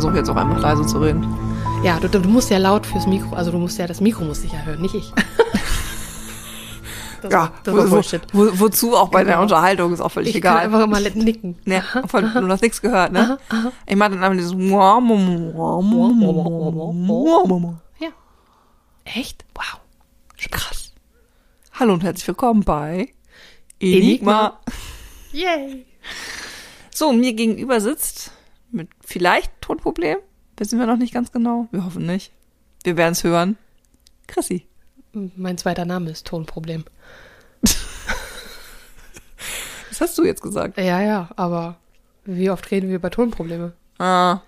versuche jetzt auch einfach leise zu reden. Ja, du, du musst ja laut fürs Mikro, also du musst ja, das Mikro muss dich ja hören, nicht ich. Das, ja, das wo, wo, wozu auch bei der Genau. Unterhaltung ist auch völlig Ich kann egal. einfach immer nicken. Ne, voll, du hast nichts gehört, ne? Ich mache dann einfach dieses Ja. Echt? Wow. Krass. Hallo und herzlich willkommen bei Enigma. Yay. So, mir gegenüber sitzt mit vielleicht Tonproblem. Wissen wir noch nicht ganz genau. Wir hoffen nicht. Wir werden es hören. Chrissy. Mein zweiter Name ist Tonproblem. Was hast du jetzt gesagt? Ja, ja, aber wie oft reden wir über Tonprobleme? Ah,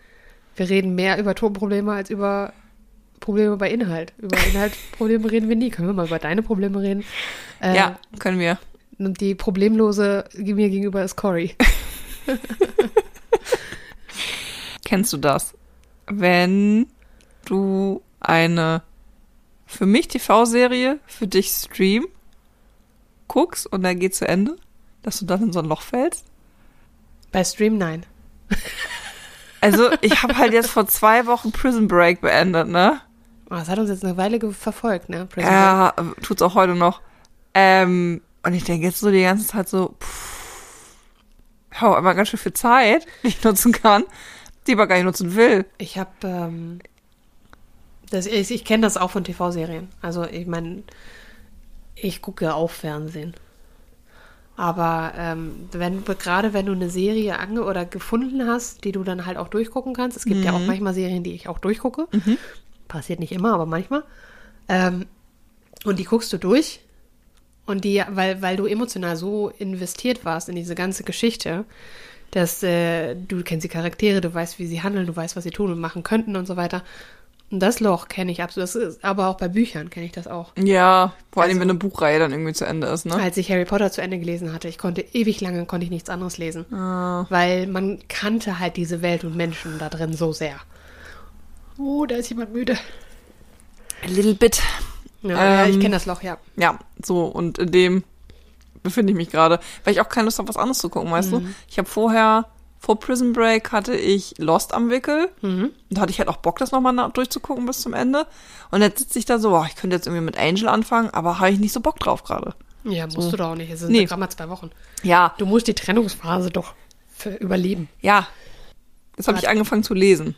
Wir reden mehr über Tonprobleme als über Probleme bei Inhalt. Über Inhaltprobleme reden wir nie. Können wir mal über deine Probleme reden? Äh, ja, können wir. Und die problemlose mir gegenüber ist Cory. Kennst du das? Wenn du eine für mich TV-Serie für dich Stream guckst und dann geht zu Ende, dass du dann in so ein Loch fällst? Bei Stream nein. Also, ich habe halt jetzt vor zwei Wochen Prison Break beendet, ne? Oh, das hat uns jetzt eine Weile verfolgt, ne? Prison Break. Ja, tut's auch heute noch. Ähm, und ich denke jetzt so die ganze Zeit so, pff, ich habe immer ganz schön viel Zeit, die ich nutzen kann, die aber gar nicht nutzen will. Ich habe, ähm, das, ich, ich kenne das auch von TV-Serien. Also ich meine, ich gucke auch Fernsehen. Aber ähm, wenn gerade wenn du eine Serie ange oder gefunden hast, die du dann halt auch durchgucken kannst, es gibt ja auch manchmal Serien, die ich auch durchgucke. Passiert nicht immer, aber manchmal. Ähm, und die guckst du durch. Und die, weil, weil du emotional so investiert warst in diese ganze Geschichte, dass äh, du kennst die Charaktere, du weißt, wie sie handeln, du weißt, was sie tun und machen könnten und so weiter. Und das Loch kenne ich absolut. Das ist, aber auch bei Büchern kenne ich das auch. Ja, vor allem, Also- wenn eine Buchreihe dann irgendwie zu Ende ist, ne? Als ich Harry Potter zu Ende gelesen hatte, ich konnte ewig lange konnte ich nichts anderes lesen, Ah. weil man kannte halt diese Welt und Menschen da drin so sehr. Oh, da ist jemand müde. A little bit. Ja, ja ich Ähm, kenne das Loch, ja. Ja, so, und in dem befinde ich mich gerade, weil ich auch keine Lust habe, was anderes zu gucken, weißt du? Ich habe vorher, vor Prison Break hatte ich Lost am Wickel. Mhm. Und da hatte ich halt auch Bock, das nochmal durchzugucken bis zum Ende. Und jetzt sitze ich da so, oh, ich könnte jetzt irgendwie mit Angel anfangen, aber habe ich nicht so Bock drauf gerade. Ja, musst du doch auch nicht. Es sind Nee. gerade mal zwei Wochen. Ja, Du musst die Trennungsphase doch überleben. ja. Jetzt habe ich angefangen zu lesen.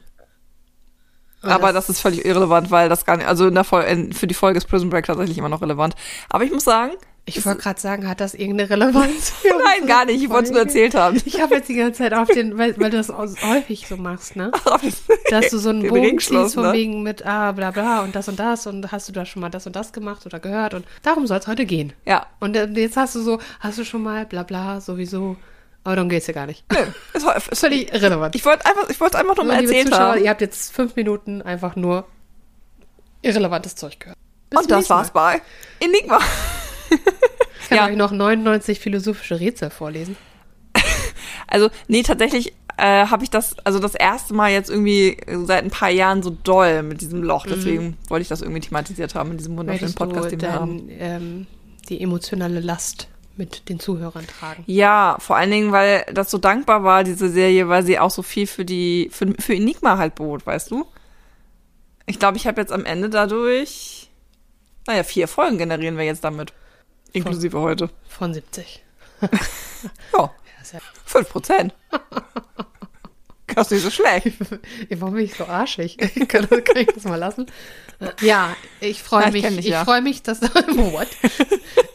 Aber das ist völlig irrelevant, weil das gar nicht, also in der Fol für die Folge ist Prison Break tatsächlich immer noch relevant. Aber ich muss sagen, Ich wollte gerade sagen, hat das irgendeine Relevanz? für nein, gar nicht, ich wollte es nur erzählt haben. Ich habe jetzt die ganze Zeit auf den, weil, weil du das häufig so machst, ne? Dass du so einen Den Bogen ziehst von ne? wegen mit ah, bla bla und das und das und hast du da schon mal das und das gemacht oder gehört und darum soll es heute gehen. Ja, Und jetzt hast du so, hast du schon mal bla bla sowieso, aber darum geht's ja gar nicht. nö, war, es, Völlig irrelevant. ich wollte einfach, ich wollte einfach nur mal liebe erzählt Zuschauer, haben. ihr habt jetzt fünf Minuten einfach nur irrelevantes Zeug gehört. Bis Und das Mal. war's bei Enigma. Ich kann Ja. euch noch 99 philosophische Rätsel vorlesen. Also, nee, tatsächlich äh, habe ich das, also das erste Mal jetzt irgendwie seit ein paar Jahren so doll mit diesem Loch. Deswegen wollte ich das irgendwie thematisiert haben in diesem wunderschönen Mhm. Podcast, den wir haben. ähm, die emotionale Last mit den Zuhörern tragen? Ja, vor allen Dingen, weil das so dankbar war, diese Serie, weil sie auch so viel für die, für, für Enigma halt bot, weißt du? Ich glaube, ich habe jetzt am Ende dadurch, naja, vier Folgen generieren wir jetzt damit. Inklusive heute. Von 70. Ja, fünf Prozent. Das ist nicht so schlecht. Warum bin ich so arschig? kann, kann ich das mal lassen? Ja, ich freue ich mich. ich ja. freue mich, dass What?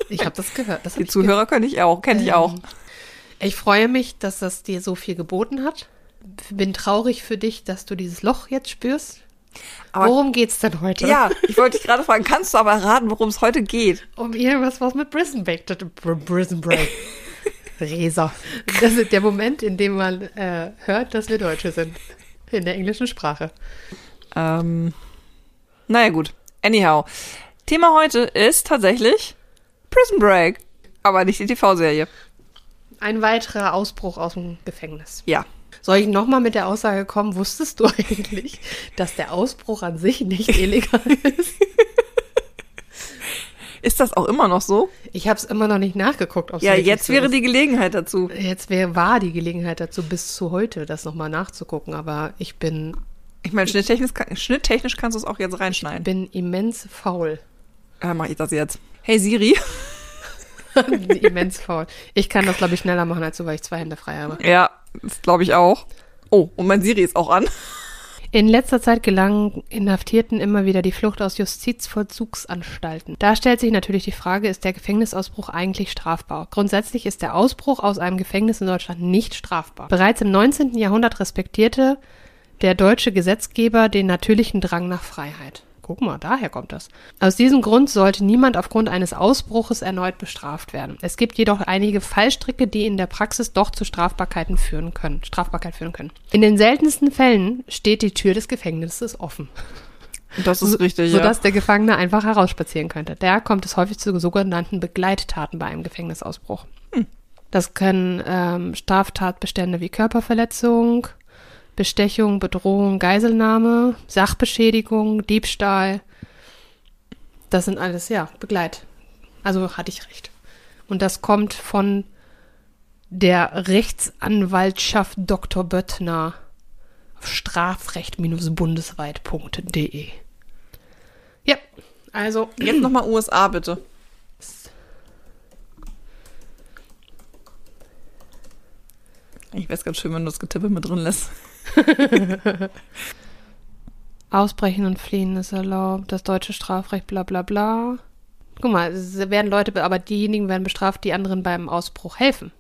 Ich habe das gehört. Das hab Die ich Zuhörer kenne ich auch, kenne ich Ähm, auch. Ich freue mich, dass das dir so viel geboten hat. Bin traurig für dich, dass du dieses Loch jetzt spürst. Aber- Worum geht's denn heute? Ja, ich wollte dich gerade fragen, kannst du aber raten, worum es heute geht? Um irgendwas, was mit Prison Break. Prison Break. Resa. Das ist der Moment, in dem man äh, hört, dass wir Deutsche sind. In der englischen Sprache. Ähm, naja, gut. Anyhow. Thema heute ist tatsächlich Prison Break. Aber nicht die TV-Serie. Ein weiterer Ausbruch aus dem Gefängnis. Ja. Soll ich nochmal mit der Aussage kommen, wusstest du eigentlich, dass der Ausbruch an sich nicht illegal ist? Ist das auch immer noch so? Ich habe es immer noch nicht nachgeguckt. ob's Ja, jetzt so wäre ist. die Gelegenheit dazu. Jetzt wär, war die Gelegenheit dazu, bis zu heute das nochmal nachzugucken, aber ich bin Ich meine, schnitttechnisch, schnitttechnisch kannst du es auch jetzt reinschneiden. Bin immens faul. Äh, mach ich das jetzt. Hey Siri. immens faul. Ich kann das, glaube ich, schneller machen als du, weil ich zwei Hände frei habe. Ja, das glaube ich auch. Oh, und mein Siri ist auch an. In letzter Zeit gelangen Inhaftierten immer wieder die Flucht aus Justizvollzugsanstalten. Da stellt sich natürlich die Frage, ist der Gefängnisausbruch eigentlich strafbar? Grundsätzlich ist der Ausbruch aus einem Gefängnis in Deutschland nicht strafbar. Bereits im 19. Jahrhundert respektierte der deutsche Gesetzgeber den natürlichen Drang nach Freiheit. Guck mal, daher kommt das. Aus diesem Grund sollte niemand aufgrund eines Ausbruches erneut bestraft werden. Es gibt jedoch einige Fallstricke, die in der Praxis doch zu Strafbarkeiten führen können, Strafbarkeit führen können. In den seltensten Fällen steht die Tür des Gefängnisses offen, Das ist richtig, ja. sodass der Gefangene einfach herausspazieren könnte. Da kommt es häufig zu sogenannten Begleittaten bei einem Gefängnisausbruch. Das können ähm, Straftatbestände wie Körperverletzung, Bestechung, Bedrohung, Geiselnahme, Sachbeschädigung, Diebstahl. Das sind alles, ja, Begleit. Also hatte ich recht. Und das kommt von der Rechtsanwaltschaft Dr. Böttner auf strafrecht-bundesweit.de. Ja, also Jetzt nochmal USA, bitte. Ich wäre ganz schön, wenn du das Getippe mit drin lässt. Ausbrechen und Fliehen ist erlaubt, das deutsche Strafrecht, bla bla bla. Guck mal, es werden Leute, be- aber diejenigen werden bestraft, die anderen beim Ausbruch helfen.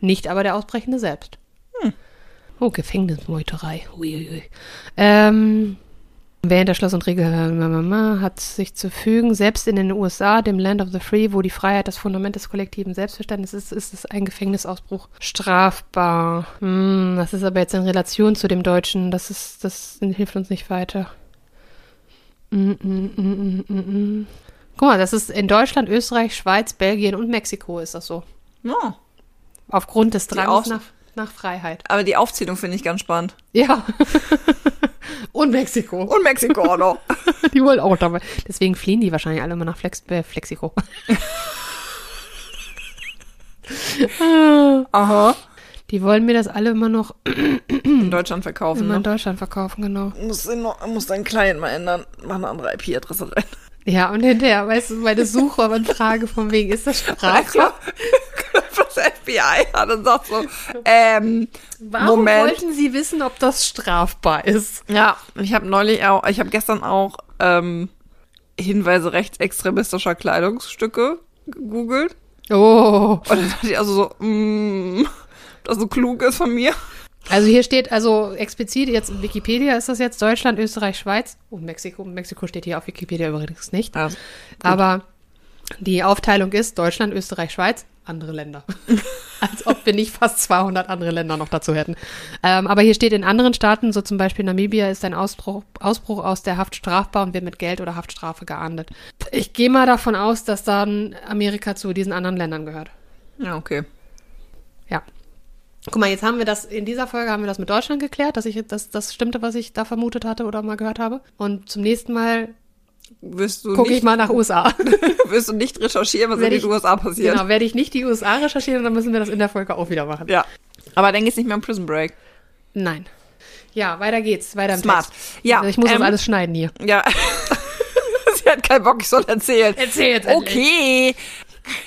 Nicht aber der Ausbrechende selbst. Oh, Gefängnismeuterei. Uiuiui. Ähm, wer hinter Schloss und Riegel äh, hat sich zu fügen, selbst in den USA, dem Land of the Free, wo die Freiheit das Fundament des kollektiven Selbstverständnisses ist, ist es ein Gefängnisausbruch strafbar. Hm, das ist aber jetzt in Relation zu dem Deutschen, das ist, das hilft uns nicht weiter. Mm, mm, mm, mm, mm, mm. Guck mal, das ist in Deutschland, Österreich, Schweiz, Belgien und Mexiko ist das so. Ja. Aufgrund des Drangs nach, nach Freiheit. Aber die Aufzählung finde ich ganz spannend. Ja. und Mexiko. Und Mexiko auch noch. Die wollen auch dabei. Deswegen fliehen die wahrscheinlich alle immer nach Flex äh, Flexiko. Aha. Die wollen mir das alle immer noch In Deutschland verkaufen, immer in ne? Deutschland verkaufen, genau. Muss, den noch, muss deinen Client mal ändern. Mach eine andere IP-Adresse rein. Ja, und hinterher, weißt du, meine Suchanfrage von wegen, ist das strafbar? FBI hat und sagt so, ähm, Warum Moment. wollten Sie wissen, ob das strafbar ist? Ja, ich habe neulich auch, ich habe gestern auch ähm, Hinweise rechtsextremistischer Kleidungsstücke gegoogelt. Oh. Und dann dachte ich also so, mm, das so klug ist von mir. Also hier steht also explizit, jetzt in Wikipedia ist das jetzt Deutschland, Österreich, Schweiz. Oh, Mexiko. Mexiko steht hier auf Wikipedia übrigens nicht. Ja, Aber die Aufteilung ist Deutschland, Österreich, Schweiz, andere Länder. Als ob wir nicht fast 200 andere Länder noch dazu hätten. Ähm, aber hier steht in anderen Staaten, so zum Beispiel Namibia, ist ein Ausbruch, Ausbruch aus der Haft strafbar und wird mit Geld oder Haftstrafe geahndet. Ich gehe mal davon aus, dass dann Amerika zu diesen anderen Ländern gehört. ja okay. Ja. Guck mal, jetzt haben wir das, in dieser Folge haben wir das mit Deutschland geklärt, dass ich, dass das stimmte, was ich da vermutet hatte oder mal gehört habe. Und zum nächsten Mal Wirst du, gucke ich nicht, mal nach USA. wirst du nicht recherchieren, was in Werde den ich- USA passiert. Genau, werde ich nicht die USA recherchieren, dann müssen wir das in der Folge auch wieder machen. Ja. Aber dann geht's nicht mehr um Prison Break. Nein. Ja, weiter geht's. Weiter im Smart. Text. Ja, Ich muss ähm, das alles schneiden hier. Ja. Sie hat keinen Bock, ich soll erzählen. Erzähl jetzt Okay.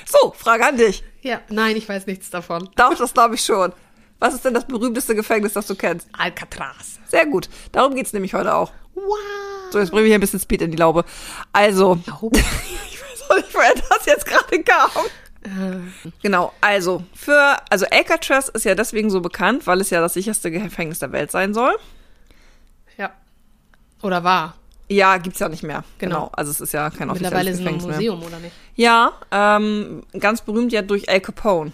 So, Frage an dich. Ja, nein, ich weiß nichts davon. Doch, das glaube ich schon. Was ist denn das berühmteste Gefängnis, das du kennst? Alcatraz. Sehr gut. Darum geht's nämlich heute auch. Wow. So, jetzt bringen wir hier ein bisschen Speed in die Laube. Also, ich weiß auch nicht, woher das jetzt gerade kam. Genau, also für, also Alcatraz ist ja deswegen so bekannt, weil es ja das sicherste Gefängnis der Welt sein soll. Ja. Oder war. Ja, gibt's ja nicht mehr. Genau. Also es ist ja kein Mittlerweile offizielles ist es ein Gefängnis mehr. Museum, oder nicht? Ja, ähm, ganz berühmt ja durch Al Capone.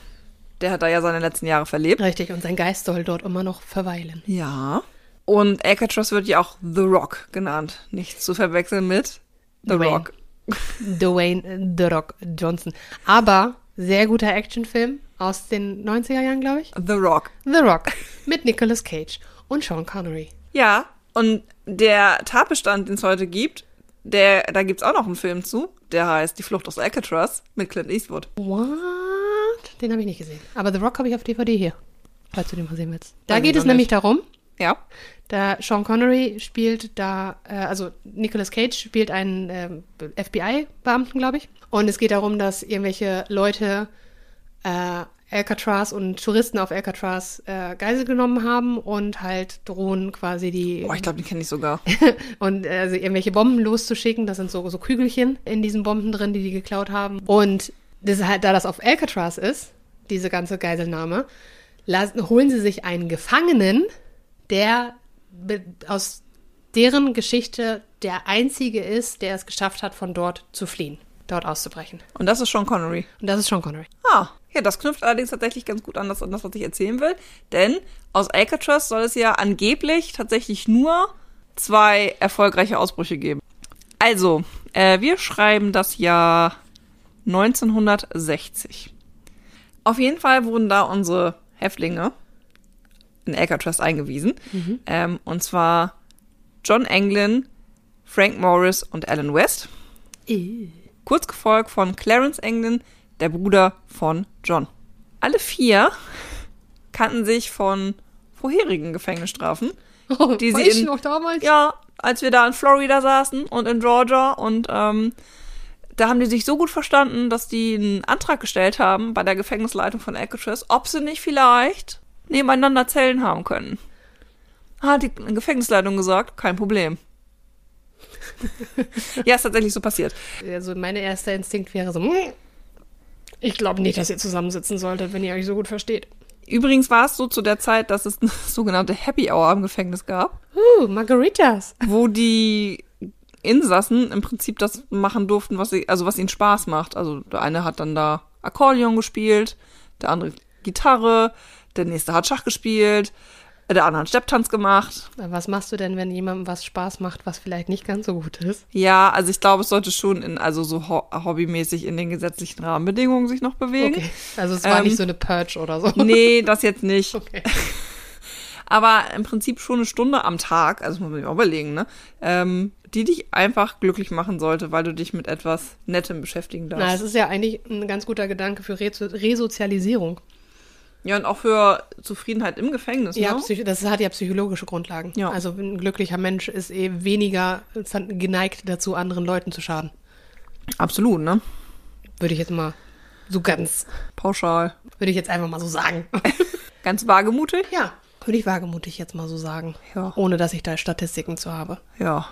Der hat da ja seine letzten Jahre verlebt. Richtig, und sein Geist soll dort immer noch verweilen. Ja. Und Alcatraz wird ja auch The Rock genannt. Nicht zu verwechseln mit The Dwayne. Rock. Dwayne äh, The Rock Johnson. Aber sehr guter Actionfilm aus den 90er Jahren, glaube ich. The Rock. The Rock mit Nicolas Cage und Sean Connery. Ja, und der Tatbestand, den es heute gibt, der, da gibt's auch noch einen Film zu, der heißt Die Flucht aus Alcatraz mit Clint Eastwood. What? Den habe ich nicht gesehen. Aber The Rock habe ich auf DVD hier, falls du den mal sehen willst. Da ich geht es nämlich darum, Ja. Da Sean Connery spielt da, äh, also Nicolas Cage spielt einen ähm, FBI-Beamten, glaube ich. Und es geht darum, dass irgendwelche Leute äh, Alcatraz und Touristen auf Alcatraz äh, Geisel genommen haben und halt drohen quasi die Boah, ich glaube, die kenne ich sogar. und äh, also irgendwelche Bomben loszuschicken. Das sind so, so Kügelchen in diesen Bomben drin, die die geklaut haben. Und das halt, da das auf Alcatraz ist, diese ganze Geiselnahme, lassen, holen sie sich einen Gefangenen, der aus deren Geschichte der einzige ist, der es geschafft hat, von dort zu fliehen, dort auszubrechen. Und das ist Sean Connery. Und das ist Sean Connery. Ah, ja, das knüpft allerdings tatsächlich ganz gut an das, an das, was ich erzählen will. Denn aus Alcatraz soll es ja angeblich tatsächlich nur zwei erfolgreiche Ausbrüche geben. Also, äh, wir schreiben das Jahr 1960. Auf jeden Fall wurden da unsere Häftlinge in Alcatraz eingewiesen. Ähm, und zwar John Anglin, Frank Morris und Alan West. Kurz gefolgt von Clarence Anglin, der Bruder von John. Alle vier kannten sich von vorherigen Gefängnisstrafen, die sie in, noch damals? ja, als wir da in Florida saßen und in Georgia und ähm, da haben die sich so gut verstanden, dass die einen Antrag gestellt haben bei der Gefängnisleitung von Alcatraz, ob sie nicht vielleicht nebeneinander Zellen haben können. Hat die Gefängnisleitung gesagt, kein Problem. ja, ist tatsächlich so passiert. Also mein erster Instinkt wäre so, "Hm, ich glaube nicht, dass ihr zusammensitzen solltet, wenn ihr euch so gut versteht. Übrigens war es so zu der Zeit, dass es eine sogenannte Happy Hour im Gefängnis gab, Uh, Margaritas. wo die Insassen im Prinzip das machen durften, was sie, also was ihnen Spaß macht. Also der eine hat dann da Akkordeon gespielt, der andere Gitarre, der nächste hat Schach gespielt, der andere hat Stepptanz gemacht. Was machst du denn, wenn jemandem was Spaß macht, was vielleicht nicht ganz so gut ist? Ja, also ich glaube, es sollte schon in, also so ho hobbymäßig in den gesetzlichen Rahmenbedingungen sich noch bewegen. Okay. Also es war Ähm, nicht so eine Purge oder so. Nee, das jetzt nicht. Okay. Aber im Prinzip schon eine Stunde am Tag, also muss man sich auch überlegen, ne? Ähm, die dich einfach glücklich machen sollte, weil du dich mit etwas Nettem beschäftigen Na, es darfst. ist ja eigentlich ein ganz guter Gedanke für Re Resozialisierung. Ja, und auch für Zufriedenheit im Gefängnis, Ja, ne? das hat ja psychologische Grundlagen. Ja. Also ein glücklicher Mensch ist eh weniger geneigt dazu, anderen Leuten zu schaden. Absolut, ne? Würde ich jetzt mal so ganz, Pauschal. würde ich jetzt einfach mal so sagen. Ganz wagemutig? ja, würde ich wagemutig jetzt mal so sagen. Ja. Ohne dass ich da Statistiken zu habe. Ja.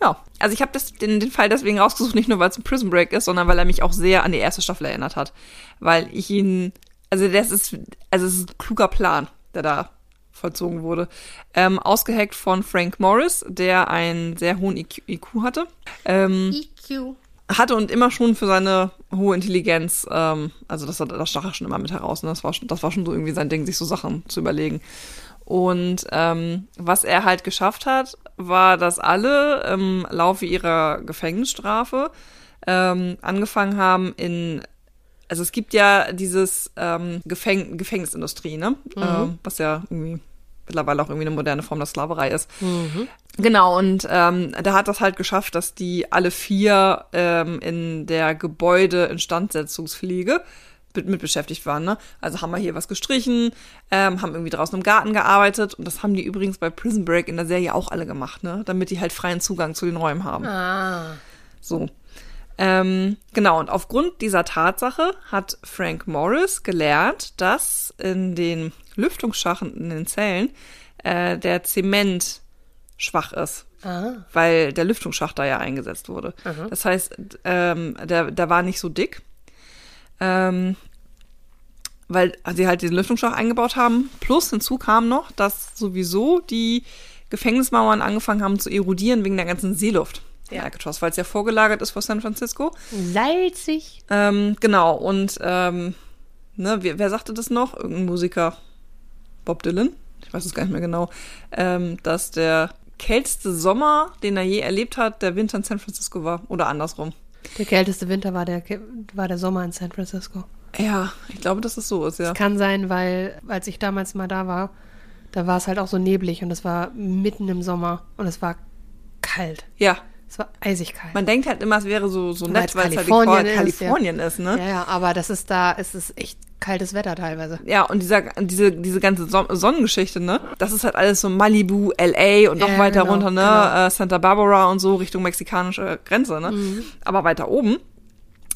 Ja. Also ich habe den, den Fall deswegen rausgesucht, nicht nur weil es ein Prison Break ist, sondern weil er mich auch sehr an die erste Staffel erinnert hat. Weil ich ihn, also das ist, also es ist ein kluger Plan, der da vollzogen wurde. Ähm, ausgeheckt von Frank Morris, der einen sehr hohen IQ, IQ hatte. Ähm, EQ. hatte und immer schon für seine hohe Intelligenz, ähm, also das, das stach er schon immer mit heraus. Ne? Das, war schon, das war schon so irgendwie sein Ding, sich so Sachen zu überlegen. Und ähm, was er halt geschafft hat, war, dass alle im Laufe ihrer Gefängnisstrafe ähm, angefangen haben in also es gibt ja dieses ähm, Gefäng Gefängnisindustrie, ne? Ähm, was ja irgendwie mittlerweile auch irgendwie eine moderne Form der Sklaverei ist. Genau, und ähm, da hat das halt geschafft, dass die alle vier ähm, in der Gebäude-Instandsetzungspflege mit, mit beschäftigt waren. Ne? Also haben wir hier was gestrichen, ähm, haben irgendwie draußen im Garten gearbeitet und das haben die übrigens bei Prison Break in der Serie auch alle gemacht, ne? damit die halt freien Zugang zu den Räumen haben. Ah. So. Ähm, genau, und aufgrund dieser Tatsache hat Frank Morris gelernt, dass in den Lüftungsschachten in den Zellen äh, der Zement schwach ist, Ah. weil der Lüftungsschacht da ja eingesetzt wurde. Das heißt, ähm, der, der war nicht so dick, ähm, weil sie halt diesen Lüftungsschacht eingebaut haben. Plus hinzu kam noch, dass sowieso die Gefängnismauern angefangen haben zu erodieren wegen der ganzen Seeluft. Ja. Alcatraz, weil es ja vorgelagert ist vor San Francisco. Salzig. Ähm, genau, und ähm, ne, wer, wer sagte das noch? Irgendein Musiker, Bob Dylan, ich weiß es gar nicht mehr genau, ähm, dass der kälteste Sommer, den er je erlebt hat, der Winter in San Francisco war. Oder andersrum. Der kälteste Winter war der, war der Sommer in San Francisco. Ja, ich glaube, dass es so ist, ja. Kann sein, weil als ich damals mal da war, da war es halt auch so neblig und es war mitten im Sommer und es war kalt. Ja, Es war eisig kalt. man denkt halt immer, es wäre so, so nett, weil es halt Kalifornien Kalifornien, ist, ja. Kalifornien ist, ne? ja, ja, aber das ist da, es ist echt kaltes Wetter teilweise. Ja, und dieser, diese, diese ganze Son Sonnengeschichte, ne? Das ist halt alles so Malibu, LA und noch Ja, weiter genau, runter, ne? genau. Äh, Santa Barbara und so Richtung mexikanische Grenze, ne? Mhm. Aber weiter oben,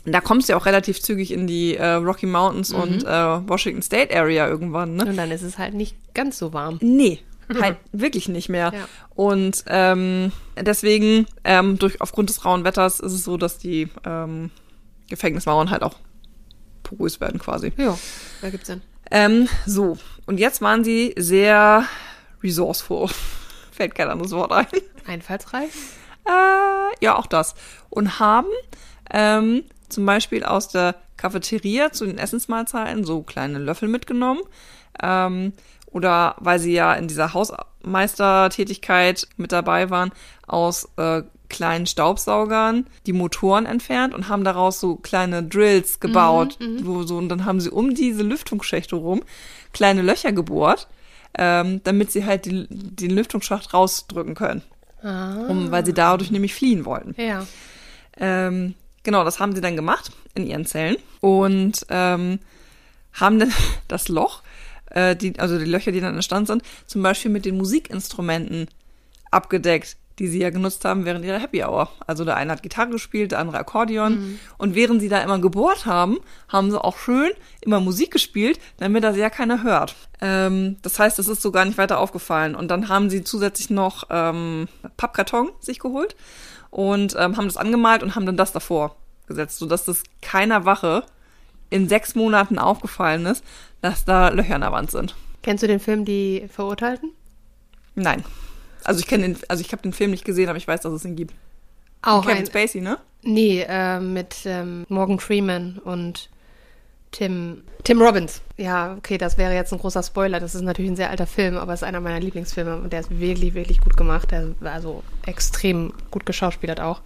da kommst du ja auch relativ zügig in die äh, Rocky Mountains Mhm. und äh, Washington State Area irgendwann, ne? Und dann ist es halt nicht ganz so warm. Nee, halt wirklich nicht mehr. Ja. Und ähm, deswegen, ähm, durch aufgrund des rauen Wetters ist es so, dass die ähm, Gefängnismauern halt auch porös werden quasi. Ja, da gibt's denn. Ähm, so, und jetzt waren sie sehr resourceful. Fällt kein anderes Wort ein. Einfallsreich? Äh, ja, auch das. Und haben ähm, zum Beispiel aus der Cafeteria zu den Essensmahlzeiten so kleine Löffel mitgenommen. Ähm, oder weil sie ja in dieser Hausmeistertätigkeit mit dabei waren, aus äh, kleinen Staubsaugern die Motoren entfernt und haben daraus so kleine Drills gebaut, wo so und dann haben sie um diese Lüftungsschächte rum kleine Löcher gebohrt, ähm, damit sie halt die, den Lüftungsschacht rausdrücken können, Ah. um, weil sie dadurch nämlich fliehen wollten. Ja. Ähm, genau, das haben sie dann gemacht in ihren Zellen und ähm, haben dann das Loch, äh, die, also die Löcher, die dann entstanden sind, zum Beispiel mit den Musikinstrumenten abgedeckt, die sie ja genutzt haben während ihrer Happy Hour. Also der eine hat Gitarre gespielt, der andere Akkordeon. Und während sie da immer gebohrt haben, haben sie auch schön immer Musik gespielt, damit das ja keiner hört. Ähm, das heißt, es ist so gar nicht weiter aufgefallen. Und dann haben sie zusätzlich noch ähm, Pappkarton sich geholt und ähm, haben das angemalt und haben dann das davor gesetzt, sodass das keiner Wache in sechs Monaten aufgefallen ist, dass da Löcher in der Wand sind. Kennst du den Film Die Verurteilten? Nein. Also ich kenne den, also ich habe den Film nicht gesehen, aber ich weiß, dass es ihn gibt. Auch Kevin ein, Spacey, ne? Nee, äh, mit ähm, Morgan Freeman und Tim, Tim Robbins. Ja, okay, das wäre jetzt ein großer Spoiler. Das ist natürlich ein sehr alter Film, aber es ist einer meiner Lieblingsfilme und der ist wirklich, wirklich gut gemacht. Der war also extrem gut geschauspielert auch.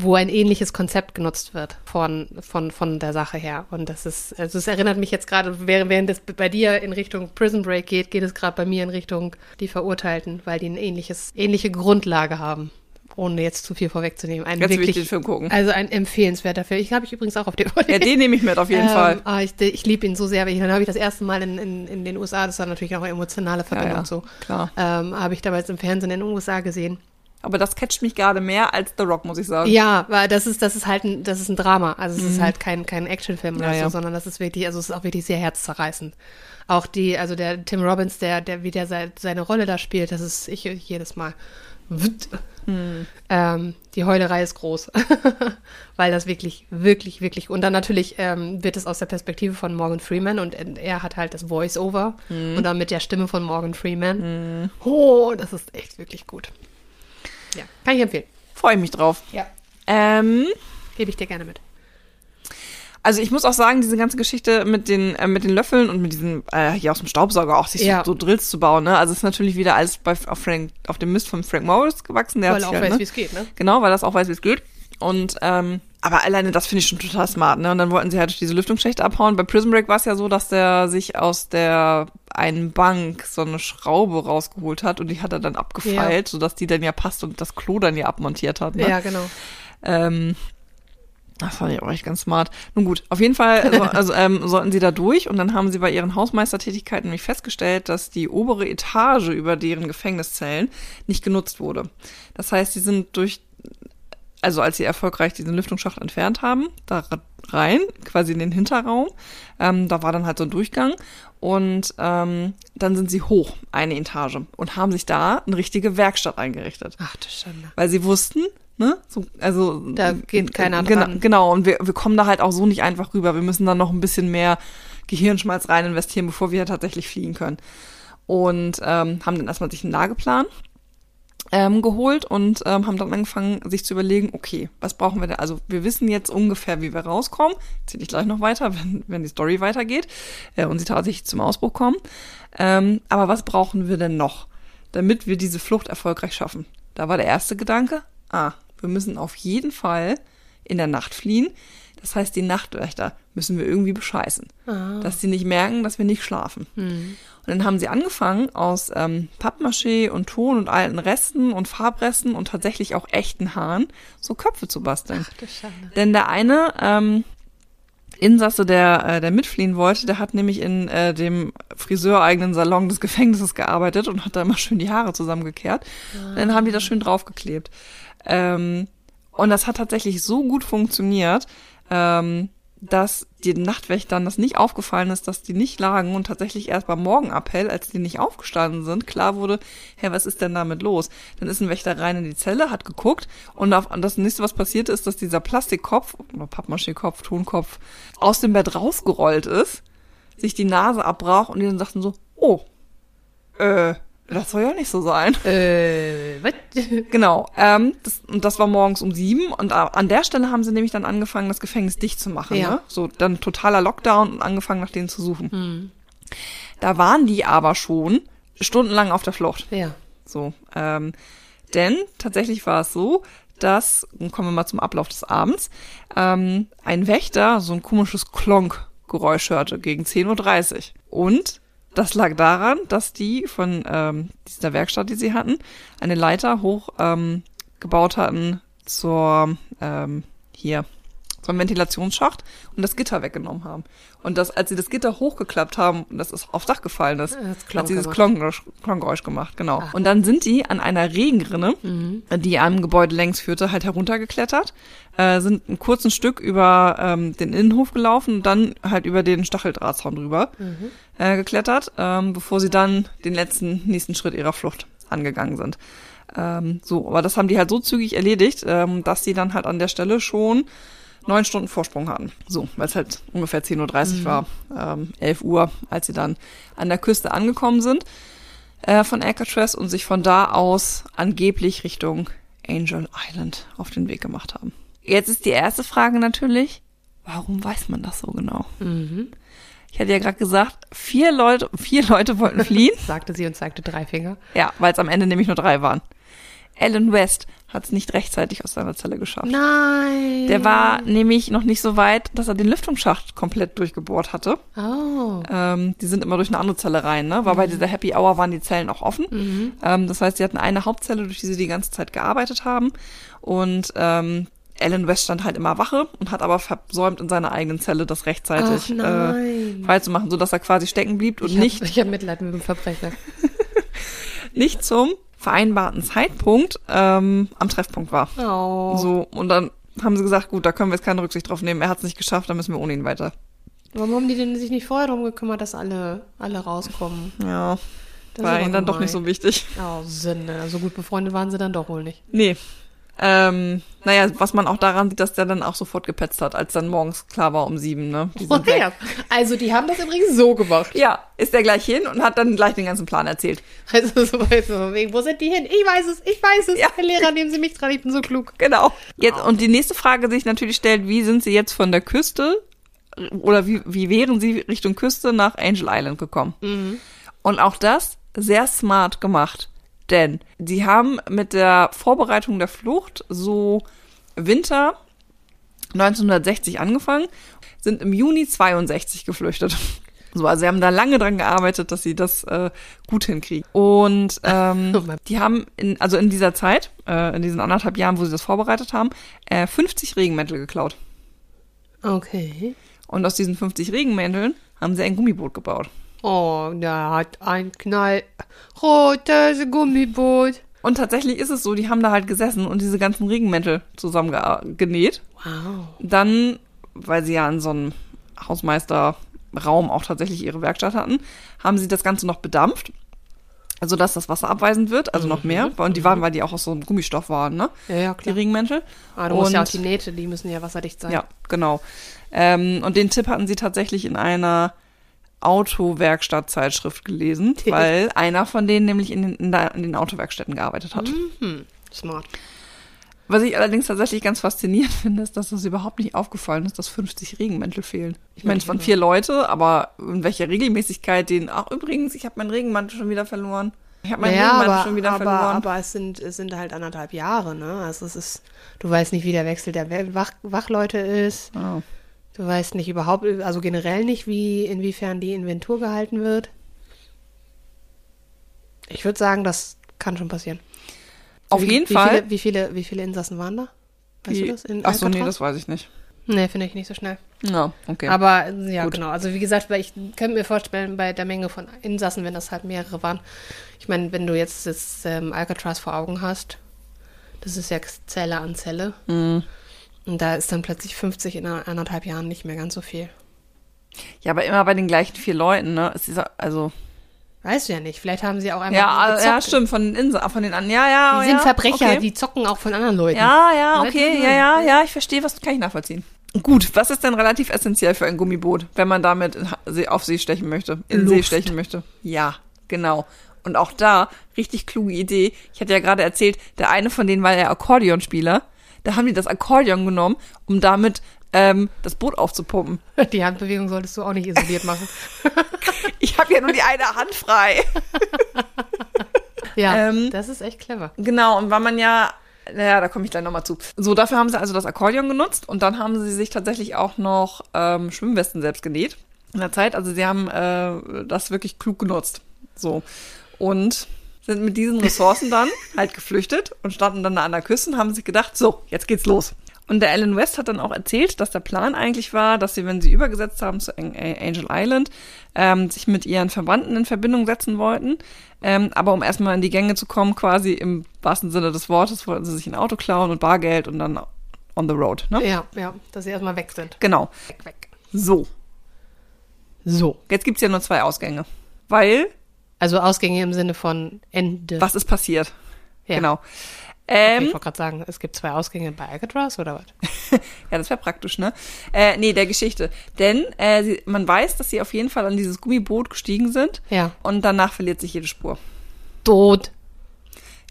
Wo ein ähnliches Konzept genutzt wird von, von, von der Sache her. Und das ist, also es erinnert mich jetzt gerade, während während es bei dir in Richtung Prison Break geht, geht es gerade bei mir in Richtung die Verurteilten, weil die ein ähnliches, ähnliche Grundlage haben. Ohne jetzt zu viel vorwegzunehmen. Ein ich wirklich, den Film gucken. also ein empfehlenswerter Film. Ich habe ich übrigens auch auf DVD. Ja, den nehme ich mit auf jeden ähm, Fall. Ah, ich ich liebe ihn so sehr. weil ich- Dann habe ich das erste Mal in, in, in den USA, das war natürlich auch eine emotionale Verbindung ja, so, klar. ähm, habe ich damals im Fernsehen in den USA gesehen. Aber das catcht mich gerade mehr als The Rock, muss ich sagen. Ja, weil das ist, das ist halt ein, das ist ein Drama. Also es ist halt kein, kein Actionfilm oder Mhm. Ja, so, ja. sondern das ist wirklich, also es ist auch wirklich sehr herzzerreißend. Auch die, also der Tim Robbins, der, der, wie der sei- seine Rolle da spielt, das ist ich jedes Mal. Wut. Hm. Ähm, die Heulerei ist groß, weil das wirklich, wirklich, wirklich. Und dann natürlich ähm, wird es aus der Perspektive von Morgan Freeman und er hat halt das Voice-Over Hm. und dann mit der Stimme von Morgan Freeman. Oh, das ist echt wirklich gut. Ja, kann ich empfehlen. Freue ich mich drauf. Ja. Ähm, Gebe ich dir gerne mit. also ich muss auch sagen, diese ganze Geschichte mit den, äh, mit den Löffeln und mit diesen, äh, hier aus dem Staubsauger auch, sich Ja. so, so Drills zu bauen, ne? Also es ist natürlich wieder alles bei, auf, Frank, auf dem Mist von Frank Morris gewachsen. Der Weil er auch halt, weiß, ne? wie es geht, ne? Genau, weil das auch weiß, wie es geht. Und ähm, aber alleine das finde ich schon total smart, ne? Und dann wollten sie halt durch diese Lüftungsschächte abhauen. Bei Prison Break war es ja so, dass der sich aus der einen Bank so eine Schraube rausgeholt hat und die hat er dann abgefeilt, sodass die dann ja passt und das Klo dann ja abmontiert hat. Ne? Ja, genau. Ähm, das fand ich auch echt ganz smart. Nun gut, auf jeden Fall so, also, ähm, sollten sie da durch und dann haben sie bei ihren Hausmeistertätigkeiten nämlich festgestellt, dass die obere Etage über deren Gefängniszellen nicht genutzt wurde. Das heißt, sie sind durch, also als sie erfolgreich diesen Lüftungsschacht entfernt haben, da rein, quasi in den Hinterraum, ähm, da war dann halt so ein Durchgang und ähm, dann sind sie hoch, eine Etage und haben sich da eine richtige Werkstatt eingerichtet Ach du Schande. weil sie wussten, ne, so, also Da geht keiner genau, dran. Genau, und wir, wir kommen da halt auch so nicht einfach rüber. Wir müssen da noch ein bisschen mehr Gehirnschmalz rein investieren, bevor wir tatsächlich fliegen können. Und ähm, haben dann erstmal sich einen Lageplan ähm, geholt und ähm, haben dann angefangen, sich zu überlegen, okay, was brauchen wir denn? Also wir wissen jetzt ungefähr, wie wir rauskommen. Erzähle ich gleich noch weiter, wenn, wenn die Story weitergeht äh, und sie tatsächlich zum Ausbruch kommen. Ähm, aber was brauchen wir denn noch, damit wir diese Flucht erfolgreich schaffen? Da war der erste Gedanke, ah, wir müssen auf jeden Fall in der Nacht fliehen. Das heißt, die Nachtwächter müssen wir irgendwie bescheißen, dass sie nicht merken, dass wir nicht schlafen. Und dann haben sie angefangen, aus ähm, Pappmaché und Ton und alten Resten und Farbresten und tatsächlich auch echten Haaren so Köpfe zu basteln. Ach du Schande. Denn der eine ähm, Insasse, der, äh, der mitfliehen wollte, der hat nämlich in äh, dem friseureigenen Salon des Gefängnisses gearbeitet und hat da immer schön die Haare zusammengekehrt. Und dann haben die das schön draufgeklebt. Ähm, und das hat tatsächlich so gut funktioniert, ähm, dass den Nachtwächtern das nicht aufgefallen ist, dass die nicht lagen und tatsächlich erst beim Morgenappell, als die nicht aufgestanden sind, klar wurde, hä, was ist denn damit los? Dann ist ein Wächter rein in die Zelle, hat geguckt und auf, das nächste, was passiert ist, dass dieser Plastikkopf oder Pappmaché-Kopf, Tonkopf aus dem Bett rausgerollt ist, sich die Nase abbrach und die dann sagten so, oh, äh, das soll ja nicht so sein. Äh, was? Genau. Ähm, das, und das war morgens um sieben. Und an der Stelle haben sie nämlich dann angefangen, das Gefängnis dicht zu machen. Ja. Ne? So dann totaler Lockdown und angefangen, nach denen zu suchen. Hm. Da waren die aber schon stundenlang auf der Flucht. Ja. So. Ähm, denn tatsächlich war es so, dass, kommen wir mal zum Ablauf des Abends, ähm, ein Wächter so ein komisches Klonk-Geräusch hörte gegen 10.30 Uhr. Und das lag daran, dass die von ähm, dieser Werkstatt, die sie hatten, eine Leiter hoch ähm, gebaut hatten zur ähm, hier zum Ventilationsschacht und das Gitter weggenommen haben. Und das, als sie das Gitter hochgeklappt haben und das ist aufs Dach gefallen ist, Das hat sie dieses. Klongeräusch, Klongeräusch gemacht, genau. Ah. Und dann sind die an einer Regenrinne, Mhm. die am Gebäude längs führte, halt heruntergeklettert, äh, sind ein kurzes Stück über ähm, den Innenhof gelaufen und dann halt über den Stacheldrahtzaun drüber Mhm. äh, geklettert, ähm, bevor sie dann den letzten nächsten Schritt ihrer Flucht angegangen sind. Ähm, so, aber das haben die halt so zügig erledigt, ähm, dass sie dann halt an der Stelle schon neun Stunden Vorsprung hatten. So, weil es halt ungefähr 10.30 Uhr war, ähm, 11 Uhr, als sie dann an der Küste angekommen sind äh, von Alcatraz und sich von da aus angeblich Richtung Angel Island auf den Weg gemacht haben. Jetzt ist die erste Frage natürlich, warum weiß man das so genau? Mhm. Ich hatte ja gerade gesagt, vier Leute, vier Leute wollten fliehen. Sagte sie und zeigte drei Finger. ja, weil es am Ende nämlich nur drei waren. Alan West hat es nicht rechtzeitig aus seiner Zelle geschafft. Nein. Der war nämlich noch nicht so weit, dass er den Lüftungsschacht komplett durchgebohrt hatte. Oh. Ähm, die sind immer durch eine andere Zelle rein, ne? Weil bei dieser Happy Hour waren die Zellen auch offen. Mhm. Ähm, das heißt, sie hatten eine Hauptzelle, durch die sie die ganze Zeit gearbeitet haben. Und ähm, Alan West stand halt immer Wache und hat aber versäumt, in seiner eigenen Zelle das rechtzeitig äh, freizumachen, sodass er quasi stecken blieb und ich hab, nicht, Ich habe Mitleid mit dem Verbrecher. nicht zum vereinbarten Zeitpunkt ähm, am Treffpunkt war. Oh. So, und dann haben sie gesagt, gut, da können wir jetzt keine Rücksicht drauf nehmen. Er hat es nicht geschafft, dann müssen wir ohne ihn weiter. Warum haben die denn sich nicht vorher darum gekümmert, dass alle, alle rauskommen? Ja, Das war ihnen dann doch nicht gemein. so wichtig. Oh, Sünde. So gut befreundet waren sie dann doch wohl nicht. Nee. Ähm, naja, was man auch daran sieht, dass der dann auch sofort gepetzt hat, als dann morgens klar war um sieben, ne? Die sind weg. Also die haben das übrigens so gemacht. Ja, ist der gleich hin und hat dann gleich den ganzen Plan erzählt. Also so so wegen, wo sind die hin? Ich weiß es, ich weiß es. Ja. Herr Lehrer, nehmen Sie mich dran, ich bin so klug. Genau. Jetzt, und die nächste Frage sich natürlich stellt, wie sind sie jetzt von der Küste oder wie, wie wären sie Richtung Küste nach Angel Island gekommen? Und auch das sehr smart gemacht. Denn sie haben mit der Vorbereitung der Flucht so Winter 1960 angefangen, sind im Juni 62 geflüchtet. So, also sie haben da lange dran gearbeitet, dass sie das äh, gut hinkriegen. Und ähm, Oh die haben in, also in dieser Zeit, äh, in diesen anderthalb Jahren, wo sie das vorbereitet haben, äh, 50 Regenmäntel geklaut. Okay. Und aus diesen 50 Regenmänteln haben sie ein Gummiboot gebaut. Oh, der hat ein knallrotes Gummiboot. Und tatsächlich ist es so, die haben da halt gesessen und diese ganzen Regenmäntel zusammen ge- genäht. Wow. Dann, weil sie ja in so einem Hausmeisterraum auch tatsächlich ihre Werkstatt hatten, haben sie das Ganze noch bedampft. Also, dass das Wasser abweisend wird, also noch mehr. Und die waren, weil die auch aus so einem Gummistoff waren, ne? Ja, ja, Die klar. Regenmäntel. Ah, du musst ja auch Und- die Nähte, die müssen ja wasserdicht sein. Ja, genau. Ähm, und den Tipp hatten sie tatsächlich in einer Autowerkstattzeitschrift gelesen, weil einer von denen nämlich in den, in, den Autowerkstätten gearbeitet hat. Hm, smart. Was ich allerdings tatsächlich ganz faszinierend finde, ist, dass das überhaupt nicht aufgefallen ist, dass 50 Regenmäntel fehlen. Ich meine, es waren vier Leute, aber in welcher Regelmäßigkeit denen, ach übrigens, ich habe meinen Regenmantel schon wieder verloren. Ich habe meinen Naja, Regenmantel aber, schon wieder aber, verloren. aber es sind, es sind halt anderthalb Jahre, ne? Also es ist, du weißt nicht, wie der Wechsel der Wach, Wachleute ist. Ah. Du weißt nicht überhaupt, also generell nicht, wie, inwiefern die Inventur gehalten wird. Ich würde sagen, das kann schon passieren. Auf wie, jeden wie Fall. Viele, wie, viele, wie viele Insassen waren da? Weißt Wie- du das? In ach so, nee, Alcatraz? das weiß ich nicht. Nee, finde ich nicht so schnell. Ja, okay. Aber ja, Gut. genau. Also wie gesagt, ich könnte mir vorstellen, bei der Menge von Insassen, wenn das halt mehrere waren. Ich meine, wenn du jetzt das ähm, Alcatraz vor Augen hast, das ist ja Zelle an Zelle. Mhm. Und da ist dann plötzlich 50 in anderthalb Jahren nicht mehr ganz so viel. ja, aber immer bei den gleichen vier Leuten, ne? Also. Weißt du ja nicht. Vielleicht haben sie auch einfach Ja, gezockt. ja, stimmt, von den Inseln, von den anderen. Ja, ja, Die ja, sind Verbrecher, okay. die zocken auch von anderen Leuten. Ja, ja, okay, ja, ja, ja, ich verstehe, was kann ich nachvollziehen. Gut, was ist denn relativ essentiell für ein Gummiboot, wenn man damit See- auf See stechen möchte, in See Luft. stechen möchte? Ja, genau. Und auch da, richtig kluge Idee. Ich hatte ja gerade erzählt, der eine von denen war ja Akkordeonspieler. Da haben die das Akkordeon genommen, um damit ähm, das Boot aufzupumpen. Die Handbewegung solltest du auch nicht isoliert machen. Ich habe ja nur die eine Hand frei. Ja, Ähm, das ist echt clever. Genau, und weil man ja, naja, da komme ich gleich nochmal zu. So, dafür haben sie also das Akkordeon genutzt und dann haben sie sich tatsächlich auch noch ähm, Schwimmwesten selbst genäht in der Zeit. Also sie haben äh, das wirklich klug genutzt. So. Und sind mit diesen Ressourcen dann halt geflüchtet und standen dann da an der Küste und haben sich gedacht, so, jetzt geht's los. Und der Alan West hat dann auch erzählt, dass der Plan eigentlich war, dass sie, wenn sie übergesetzt haben zu Ang- Angel Island, ähm, sich mit ihren Verwandten in Verbindung setzen wollten. Ähm, aber um erstmal in die Gänge zu kommen, quasi im wahrsten Sinne des Wortes, wollten sie sich ein Auto klauen und Bargeld und dann on the road. Ne? Ja, ja, dass sie erstmal weg sind. Genau. Weg, weg. So. So. Jetzt gibt's ja nur zwei Ausgänge. Weil, Also Ausgänge im Sinne von Ende. was ist passiert? Ja. Genau. Okay, Ähm, ich wollte gerade sagen, es gibt zwei Ausgänge bei Alcatraz oder was? Ja, das wäre praktisch, ne? Äh, nee, der Geschichte. Denn äh, sie, man weiß, dass sie auf jeden Fall an dieses Gummiboot gestiegen sind Ja. und danach verliert sich jede Spur. Tot.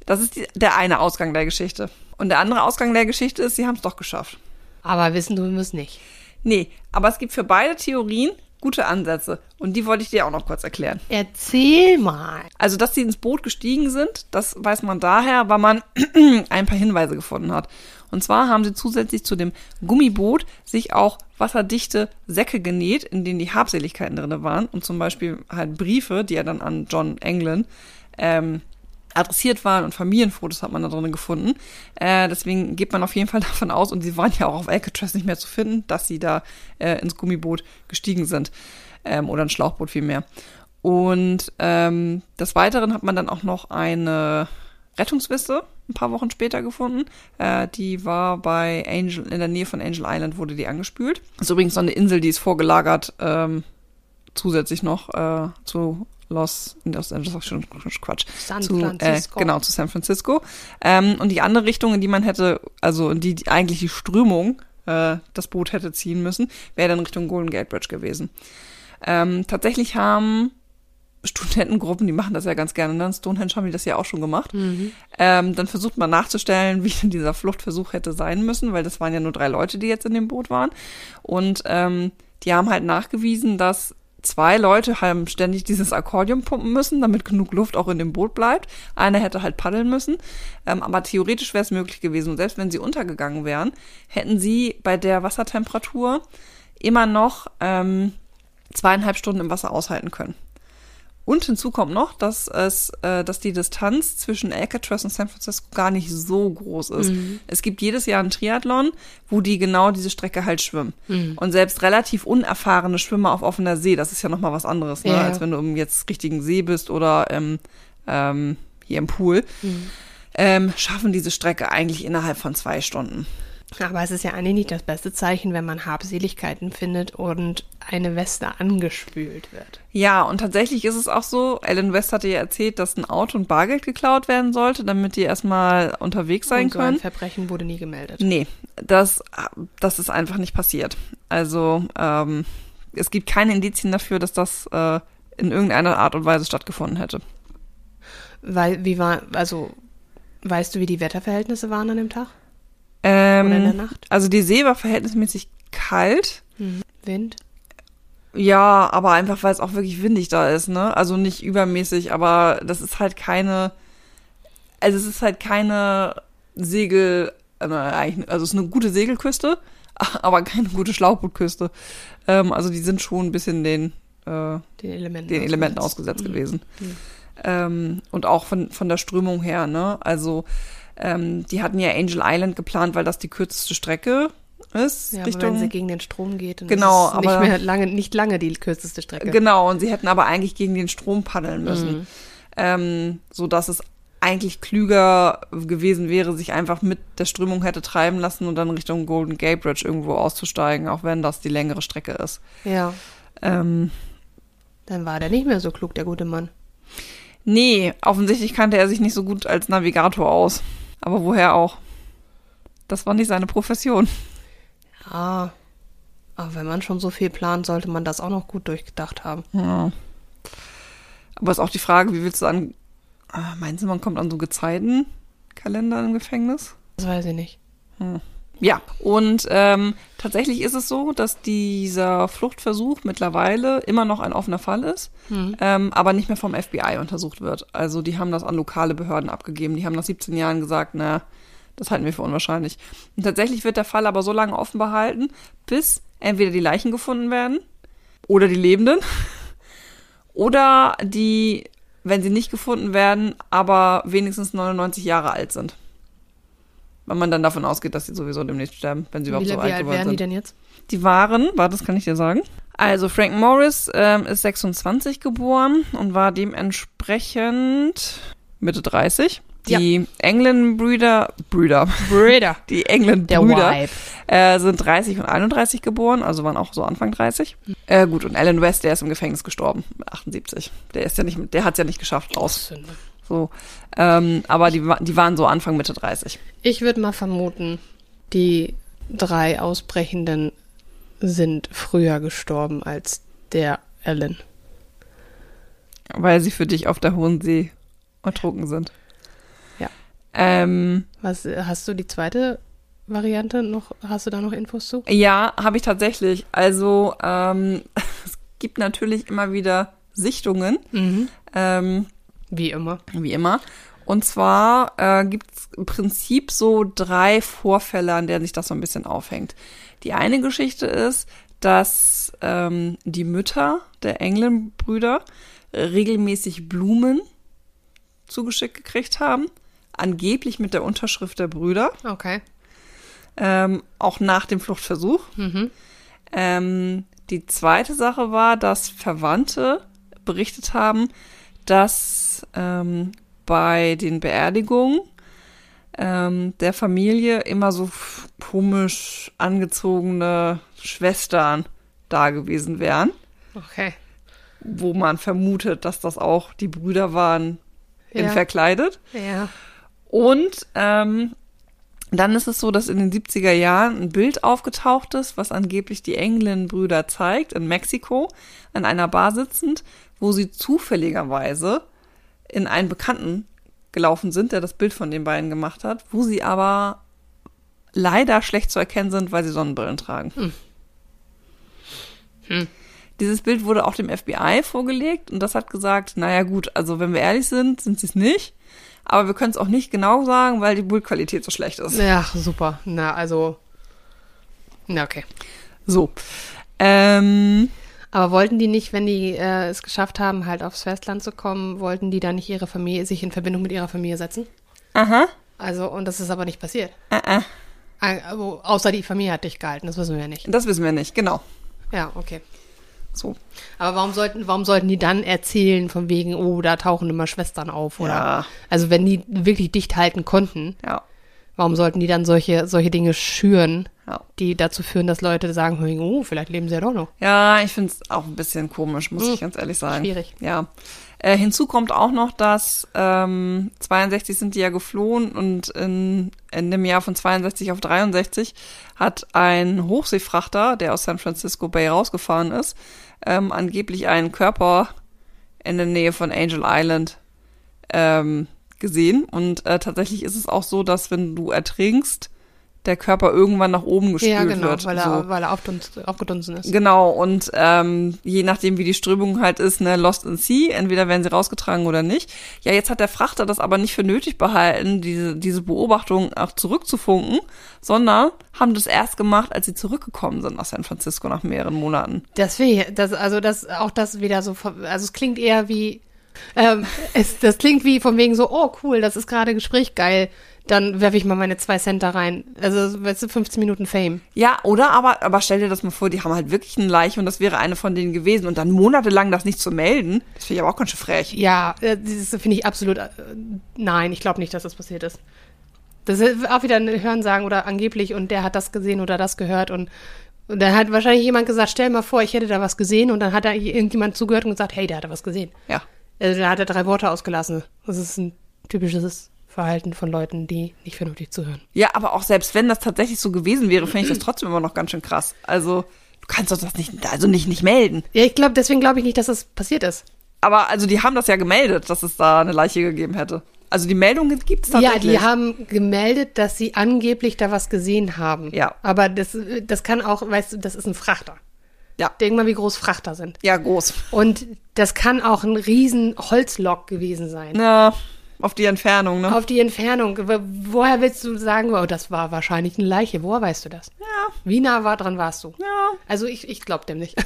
Das ist die, der eine Ausgang der Geschichte. Und der andere Ausgang der Geschichte ist, sie haben es doch geschafft. Aber wissen du es nicht. Nee, aber es gibt für beide Theorien gute Ansätze. Und die wollte ich dir auch noch kurz erklären. Erzähl mal. Also, dass sie ins Boot gestiegen sind, das weiß man daher, weil man ein paar Hinweise gefunden hat. Und zwar haben sie zusätzlich zu dem Gummiboot sich auch wasserdichte Säcke genäht, in denen die Habseligkeiten drin waren. Und zum Beispiel halt Briefe, die ja dann an John England ähm, adressiert waren und Familienfotos hat man da drin gefunden. Äh, deswegen geht man auf jeden Fall davon aus, und sie waren ja auch auf Alcatraz nicht mehr zu finden, dass sie da äh, ins Gummiboot gestiegen sind. Ähm, oder ein Schlauchboot vielmehr. Und ähm, des Weiteren hat man dann auch noch eine Rettungsweste ein paar Wochen später gefunden. Äh, die war bei Angel, in der Nähe von Angel Island wurde die angespült. Das ist übrigens so eine Insel, die ist vorgelagert, ähm, zusätzlich noch äh, zu Los, Los Angeles, schon Quatsch. San zu, Francisco. Äh, genau, zu San Francisco. Ähm, und die andere Richtung, in die man hätte, also in die, die eigentlich die Strömung äh, das Boot hätte ziehen müssen, wäre dann Richtung Golden Gate Bridge gewesen. Ähm, tatsächlich haben Studentengruppen, die machen das ja ganz gerne, ne? In Stonehenge haben die das ja auch schon gemacht. Ähm, dann versucht man nachzustellen, wie denn dieser Fluchtversuch hätte sein müssen, weil das waren ja nur drei Leute, die jetzt in dem Boot waren. Und ähm, die haben halt nachgewiesen, dass zwei Leute haben ständig dieses Akkordeon pumpen müssen, damit genug Luft auch in dem Boot bleibt. Einer hätte halt paddeln müssen. Ähm, aber theoretisch wäre es möglich gewesen. Und selbst wenn sie untergegangen wären, hätten sie bei der Wassertemperatur immer noch ähm, zweieinhalb Stunden im Wasser aushalten können. Und hinzu kommt noch, dass es, äh, dass die Distanz zwischen Alcatraz und San Francisco gar nicht so groß ist. Es gibt jedes Jahr einen Triathlon, wo die genau diese Strecke halt schwimmen. Und selbst relativ unerfahrene Schwimmer auf offener See, das ist ja noch mal was anderes, ne? Ja, als wenn du im jetzt richtigen See bist oder ähm, ähm, hier im Pool, ähm, schaffen diese Strecke eigentlich innerhalb von zwei Stunden. Aber es ist ja eigentlich nicht das beste Zeichen, wenn man Habseligkeiten findet und eine Weste angespült wird. Ja, und tatsächlich ist es auch so, Alan West hatte ja erzählt, dass ein Auto und Bargeld geklaut werden sollte, damit die erstmal unterwegs sein und so ein können. Verbrechen wurde nie gemeldet. Nee, das, das ist einfach nicht passiert. Also ähm, es gibt keine Indizien dafür, dass das äh, in irgendeiner Art und Weise stattgefunden hätte. Weil, wie war, also, weißt du, wie die Wetterverhältnisse waren an dem Tag? Oder in der Ähm, Nacht? also die See war verhältnismäßig kalt. Wind? Ja, aber einfach, weil es auch wirklich windig da ist, ne? Also nicht übermäßig, aber das ist halt keine, also es ist halt keine Segel, äh, also es ist eine gute Segelküste, aber keine gute Schlauchbootküste. Ähm, also die sind schon ein bisschen den, äh, Den Elementen. den Elementen ausgesetzt Mhm. gewesen. Ähm, und auch von, von der Strömung her, ne? Also ähm, die hatten ja Angel Island geplant, weil das die kürzeste Strecke ist. Ja, aber Richtung, wenn sie gegen den Strom geht, dann Genau, ist es nicht aber- mehr lange, nicht lange die kürzeste Strecke. Genau, und sie hätten aber eigentlich gegen den Strom paddeln müssen. Mhm. Ähm, so dass es eigentlich klüger gewesen wäre, sich einfach mit der Strömung hätte treiben lassen und dann Richtung Golden Gate Bridge irgendwo auszusteigen, auch wenn das die längere Strecke ist. Ja, Ähm, dann war der nicht mehr so klug, der gute Mann. nee, offensichtlich kannte er sich nicht so gut als Navigator aus. Aber woher auch? Das war nicht seine Profession. Ja, aber wenn man schon so viel plant, sollte man das auch noch gut durchgedacht haben. Ja. Aber ist auch die Frage, wie willst du an. Ah, Meinst du, man kommt an so Gezeitenkalender im Gefängnis? Das weiß ich nicht. Ja, und ähm, tatsächlich ist es so, dass dieser Fluchtversuch mittlerweile immer noch ein offener Fall ist, ähm, aber nicht mehr vom FBI untersucht wird. Also die haben das an lokale Behörden abgegeben. Die haben nach 17 Jahren gesagt, na, das halten wir für unwahrscheinlich. Und tatsächlich wird der Fall aber so lange offen behalten, bis entweder die Leichen gefunden werden oder die Lebenden oder die, wenn sie nicht gefunden werden, aber wenigstens 99 Jahre alt sind. Weil man dann davon ausgeht, dass sie sowieso demnächst sterben, wenn sie Wie, überhaupt wie so alt alt geworden wären die sind. denn jetzt? Die waren, warte, das kann ich dir sagen. Also Frank Morris ähm, ist 26 geboren und war dementsprechend Mitte 30. Die England-Brüder, Brüder, Brüder. die Der England-Brüder äh, sind 30 und 31 geboren, also waren auch so Anfang 30. Äh, gut, und Alan West, der ist im Gefängnis gestorben, mit 78. Der ist ja nicht, der hat es ja nicht geschafft raus. Sünde. So, ähm, aber die, die waren so Anfang Mitte 30. Ich würde mal vermuten, die drei Ausbrechenden sind früher gestorben als der Alan. Weil sie für dich auf der Hohen See ertrunken sind. Ja. Ähm, Was hast du die zweite Variante noch? Hast du da noch Infos zu? ja, habe ich tatsächlich. Also ähm, es gibt natürlich immer wieder Sichtungen, ähm, Wie immer. wie immer. Und zwar äh, gibt es im Prinzip so drei Vorfälle, an denen sich das so ein bisschen aufhängt. Die eine Geschichte ist, dass ähm, die Mütter der England-Brüder äh, regelmäßig Blumen zugeschickt gekriegt haben, angeblich mit der Unterschrift der Brüder, Okay. ähm, auch nach dem Fluchtversuch. Mhm. Ähm, die zweite Sache war, dass Verwandte berichtet haben, dass ähm, bei den Beerdigungen ähm, der Familie immer so komisch angezogene Schwestern da gewesen wären, Okay. wo man vermutet, dass das auch die Brüder waren in Ja. verkleidet. Ja. Und ähm, dann ist es so, dass in den 70er Jahren ein Bild aufgetaucht ist, was angeblich die England-Brüder zeigt, in Mexiko, an einer Bar sitzend, wo sie zufälligerweise in einen Bekannten gelaufen sind, der das Bild von den beiden gemacht hat, wo sie aber leider schlecht zu erkennen sind, weil sie Sonnenbrillen tragen. Dieses Bild wurde auch dem FBI vorgelegt und das hat gesagt, naja gut, also wenn wir ehrlich sind, sind sie es nicht. Aber wir können es auch nicht genau sagen, weil die Bildqualität so schlecht ist. Ja, super. Na, also. Na, okay. So. Ähm, Aber wollten die nicht, wenn die äh, es geschafft haben, halt aufs Festland zu kommen, wollten die dann nicht ihre Familie, sich in Verbindung mit ihrer Familie setzen? aha. Also, und das ist aber nicht passiert. Äh, äh. Also, außer die Familie hat dich gehalten, das wissen wir ja nicht. Das wissen wir nicht, genau. Ja, okay. So. Aber warum sollten, warum sollten die dann erzählen von wegen, oh, da tauchen immer Schwestern auf, oder? Ja. Also wenn die wirklich dicht halten konnten, Ja. warum sollten die dann solche, solche Dinge schüren, Ja. die dazu führen, dass Leute sagen, oh, vielleicht leben sie ja doch noch. Ja, ich finde es auch ein bisschen komisch, muss Hm. ich ganz ehrlich sagen. Schwierig. Ja. Äh, hinzu kommt auch noch, dass ähm, 62 sind die ja geflohen und in, in dem Jahr von 62 auf 63 hat ein Hochseefrachter, der aus San Francisco Bay rausgefahren ist, ähm, angeblich einen Körper in der Nähe von Angel Island ähm, gesehen. Und äh, tatsächlich ist es auch so, dass wenn du ertrinkst, der Körper irgendwann nach oben gespült Ja, genau, wird. weil so. er, weil er aufgedunsen ist. Genau, und ähm, je nachdem, wie die Strömung halt ist, ne, Lost in Sea, entweder werden sie rausgetragen oder nicht. Ja, jetzt hat der Frachter das aber nicht für nötig behalten, diese, diese Beobachtung auch zurückzufunken, sondern haben das erst gemacht, als sie zurückgekommen sind nach San Francisco nach mehreren Monaten. Das will das, also das, auch das wieder so, also es klingt eher wie, Ähm, es, das klingt wie von wegen so, oh cool, das ist gerade Gespräch geil. Dann werfe ich mal meine zwei Cent da rein. Also, weißt du, 15 Minuten Fame. Ja, oder? Aber, aber stell dir das mal vor, die haben halt wirklich eine Leiche und das wäre eine von denen gewesen und dann monatelang das nicht zu melden. Das finde ich aber auch ganz schön frech. Ja, äh, das finde ich absolut. Äh, nein, ich glaube nicht, dass das passiert ist. Das ist auch wieder ein Hörensagen oder angeblich und der hat das gesehen oder das gehört und, und dann hat wahrscheinlich jemand gesagt, stell mal vor, ich hätte da was gesehen und dann hat da irgendjemand zugehört und gesagt, hey, der hat da was gesehen. Ja. Also da hat er drei Worte ausgelassen. Das ist ein typisches Verhalten von Leuten, die nicht vernünftig zuhören. Ja, aber auch selbst wenn das tatsächlich so gewesen wäre, finde ich das trotzdem immer noch ganz schön krass. Also, du kannst doch das nicht, also nicht, nicht melden. Ja, ich glaube, deswegen glaube ich nicht, dass das passiert ist. Aber also die haben das ja gemeldet, dass es da eine Leiche gegeben hätte. Also die Meldung gibt es Ja, tatsächlich. die haben gemeldet, dass sie angeblich da was gesehen haben. Ja. Aber das, das kann auch, weißt du, das ist ein Frachter. Ja. Denk mal, wie groß Frachter sind. Ja, groß. Und das kann auch ein riesen Holzlok gewesen sein. Ja, auf die Entfernung, ne? Auf die Entfernung. Wo- Woher willst du sagen, oh, das war wahrscheinlich eine Leiche? Woher weißt du das? Ja. Wie nah war dran warst du? Ja. Also ich, ich glaube dem nicht.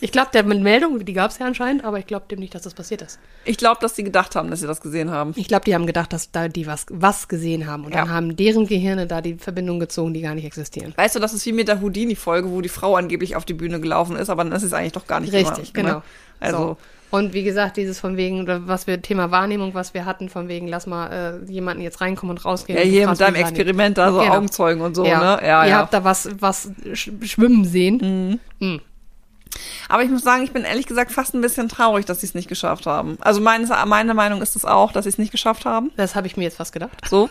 ich glaube der mit Meldung, die gab es ja anscheinend, aber ich glaube dem nicht, dass das passiert ist. Ich glaube, dass sie gedacht haben, dass sie das gesehen haben. Ich glaube, die haben gedacht, dass da die was, was gesehen haben. Und dann Ja. haben deren Gehirne da die Verbindung gezogen, die gar nicht existieren. Weißt du, das ist wie mit der Houdini-Folge, wo die Frau angeblich auf die Bühne gelaufen ist, aber dann ist eigentlich doch gar nicht Richtig, immer, ne? genau. Also, So. Und wie gesagt, dieses von wegen, was wir, Thema Wahrnehmung, was wir hatten, von wegen, lass mal äh, jemanden jetzt reinkommen und rausgehen. ja, hier mit deinem. Experiment da so Genau. Augenzeugen und so, ja. ne? Ja, Ihr ja. habt da was, was sch schwimmen sehen. Aber ich muss sagen, ich bin ehrlich gesagt fast ein bisschen traurig, dass sie es nicht geschafft haben. Also meines, meine Meinung ist es auch, dass sie es nicht geschafft haben. Das habe ich mir jetzt fast gedacht. So.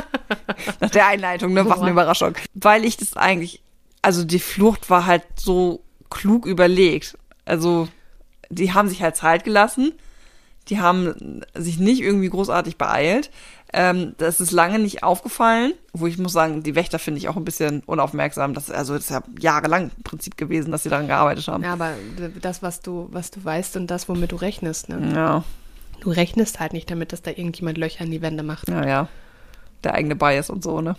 Nach der Einleitung, ne? Was eine. Überraschung. Weil ich das eigentlich, also die Flucht war halt so klug überlegt. Also, die haben sich halt Zeit gelassen. Die haben sich nicht irgendwie großartig beeilt. Ähm, das ist lange nicht aufgefallen, wo ich muss sagen, die Wächter finde ich auch ein bisschen unaufmerksam. Das, also, das ist ja jahrelang im Prinzip gewesen, dass sie daran gearbeitet haben. Ja, aber das, was du, was du weißt und das, womit du rechnest, ne? Ja, Du rechnest halt nicht damit, dass da irgendjemand Löcher in die Wände macht. ja, ja. Der eigene Bias und so, ne?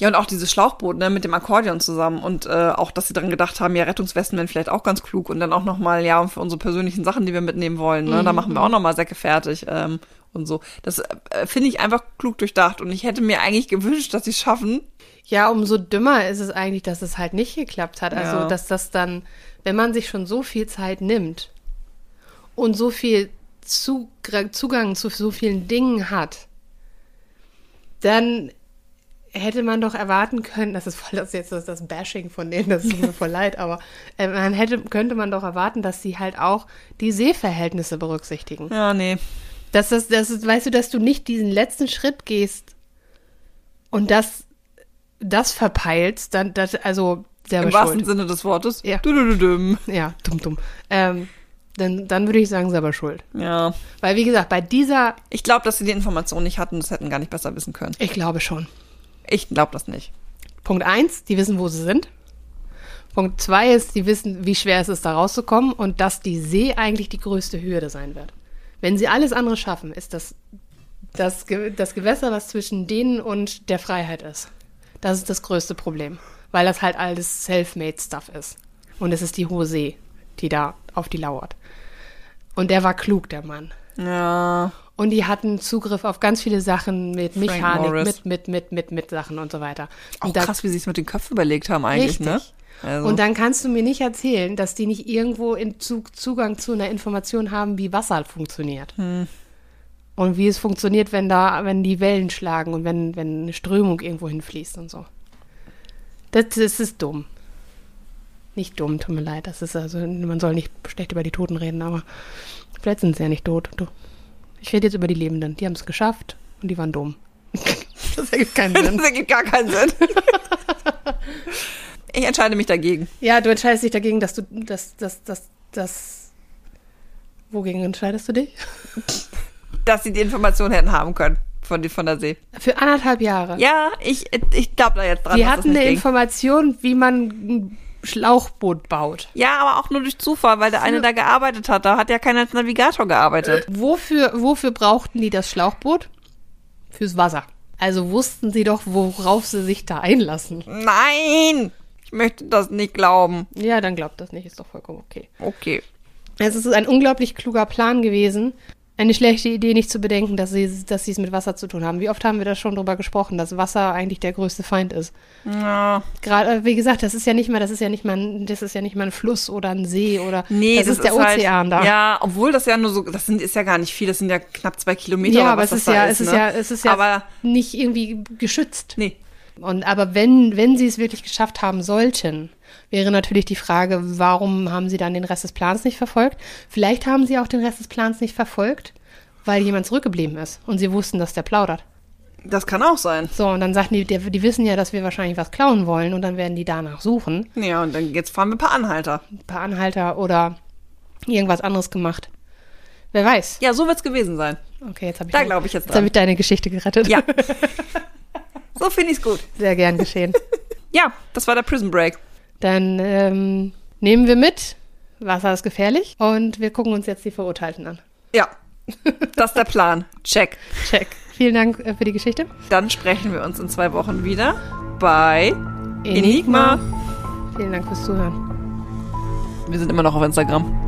Ja, und auch dieses Schlauchboot, ne, mit dem Akkordeon zusammen und äh, auch, dass sie daran gedacht haben, ja, Rettungswesten wären vielleicht auch ganz klug und dann auch nochmal, ja, für unsere persönlichen Sachen, die wir mitnehmen wollen, ne, da machen wir auch nochmal Säcke fertig ähm, und so. Das äh, finde ich einfach klug durchdacht und ich hätte mir eigentlich gewünscht, dass sie es schaffen. Ja, umso dümmer ist es eigentlich, dass es halt nicht geklappt hat. Also, Ja. dass das dann, wenn man sich schon so viel Zeit nimmt und so viel Zugang zu so vielen Dingen hat, dann hätte man doch erwarten können, das ist voll das jetzt das, das Bashing von denen, das tut mir voll leid, aber äh, man hätte, könnte man doch erwarten, dass sie halt auch die Sehverhältnisse berücksichtigen. Ja, nee. Dass das, das ist, weißt du, dass du nicht diesen letzten Schritt gehst und das, das verpeilst, dann, das, also, selber Im wahrsten schuld. Sinne des Wortes. Ja. Dudududum. Ja, dumm, dumm. Ähm, dann, dann würde ich sagen, selber schuld. Ja. Weil, wie gesagt, bei dieser, Ich glaube, dass sie die Information nicht hatten, das hätten gar nicht besser wissen können. ich glaube schon. Ich glaube das nicht. Punkt eins, die wissen, wo sie sind. Punkt zwei ist, die wissen, wie schwer es ist, da rauszukommen und dass die See eigentlich die größte Hürde sein wird. Wenn sie alles andere schaffen, ist das das, Ge- das Gewässer, was zwischen denen und der Freiheit ist. Das ist das größte Problem, weil das halt alles Self-Made-Stuff ist. Und es ist die hohe See, die da auf die lauert. Und der war klug, der Mann. Ja. Und die hatten Zugriff auf ganz viele Sachen mit Frank Mechanik, Morris. mit, mit, mit, mit, mit Sachen und so weiter. Auch Und krass, wie sie es mit den Köpfen überlegt haben eigentlich, Richtig. ne? Also. Und dann kannst du mir nicht erzählen, dass die nicht irgendwo in Zug, Zugang zu einer Information haben, wie Wasser funktioniert. Hm. Und wie es funktioniert, wenn da, wenn die Wellen schlagen und wenn, wenn eine Strömung irgendwo hinfließt und so. Das, das ist dumm. Nicht dumm, tut mir leid. Das ist also, man soll nicht schlecht über die Toten reden, aber vielleicht sind sie ja nicht tot. Ich rede jetzt über die Lebenden. Die haben es geschafft und die waren dumm. das ergibt keinen Sinn. Das ergibt gar keinen Sinn. ich entscheide mich dagegen. Ja, du entscheidest dich dagegen, dass du, dass, dass, dass, dass, wogegen entscheidest du dich? Dass sie die Information hätten haben können von, die, von der See. Für anderthalb Jahre. Ja, ich, ich glaube da jetzt dran. Die dass das hatten eine ging. Information, wie man ein Schlauchboot baut. Ja, aber auch nur durch Zufall, weil der eine da gearbeitet hat. Da hat ja keiner als Navigator gearbeitet. Wofür, wofür brauchten die das Schlauchboot? Fürs Wasser. Also wussten sie doch, worauf sie sich da einlassen. Nein! Möchte das nicht glauben. Ja, dann glaubt das nicht, ist doch vollkommen okay. Okay. Es ist ein unglaublich kluger Plan gewesen. Eine schlechte Idee, nicht zu bedenken, dass sie, dass sie es mit Wasser zu tun haben. Wie oft haben wir da schon drüber gesprochen, dass Wasser eigentlich der größte Feind ist? Ja. Gerade, wie gesagt, das ist ja nicht mal, das ist ja nicht mal, ein, das ist ja nicht mal ein Fluss oder ein See oder Nee, das, ist der Ozean halt, da. Ja, obwohl das ja nur so, das sind, ist ja gar nicht viel, das sind ja knapp zwei Kilometer. Ja, aber es ist das ja, es ist ne? ja, es ist ja Aber nicht irgendwie geschützt. nee, Und aber wenn, wenn sie es wirklich geschafft haben sollten, wäre natürlich die Frage, warum haben sie dann den Rest des Plans nicht verfolgt? Vielleicht haben sie auch den Rest des Plans nicht verfolgt, weil jemand zurückgeblieben ist und sie wussten, dass der plaudert. das kann auch sein. So, und dann sagten die, die, die wissen ja, dass wir wahrscheinlich was klauen wollen und dann werden die danach suchen. Ja, und dann jetzt fahren wir ein paar Anhalter. Ein paar Anhalter oder irgendwas anderes gemacht. Wer weiß. Ja, so wird's gewesen sein. Okay, jetzt habe ich, Da glaube ich jetzt jetzt habe ich deine Geschichte gerettet. Ja. so finde ich's gut. Sehr gern geschehen. Ja, das war der Prison Break. Dann ähm, nehmen wir mit, Wasser ist gefährlich und wir gucken uns jetzt die Verurteilten an. Ja, das ist der Plan. Check. Check. Vielen Dank äh, für die Geschichte. Dann sprechen wir uns in zwei Wochen wieder bei Enigma. Vielen Dank fürs Zuhören. Wir sind immer noch auf Instagram.